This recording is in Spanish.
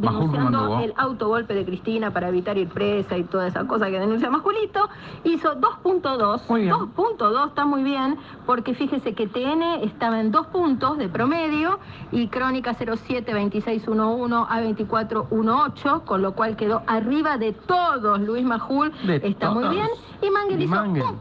denunciando el autogolpe de Cristina para evitar ir presa y toda esa cosa que denuncia Majulito, hizo 2.2. 2.2 está muy bien, porque fíjese que TN estaba en dos puntos de promedio y Crónica 07 2611 a 2418, con lo cual quedó arriba de todos Luis Majul, De está muy bien. Y Manguel hizo Manguel. un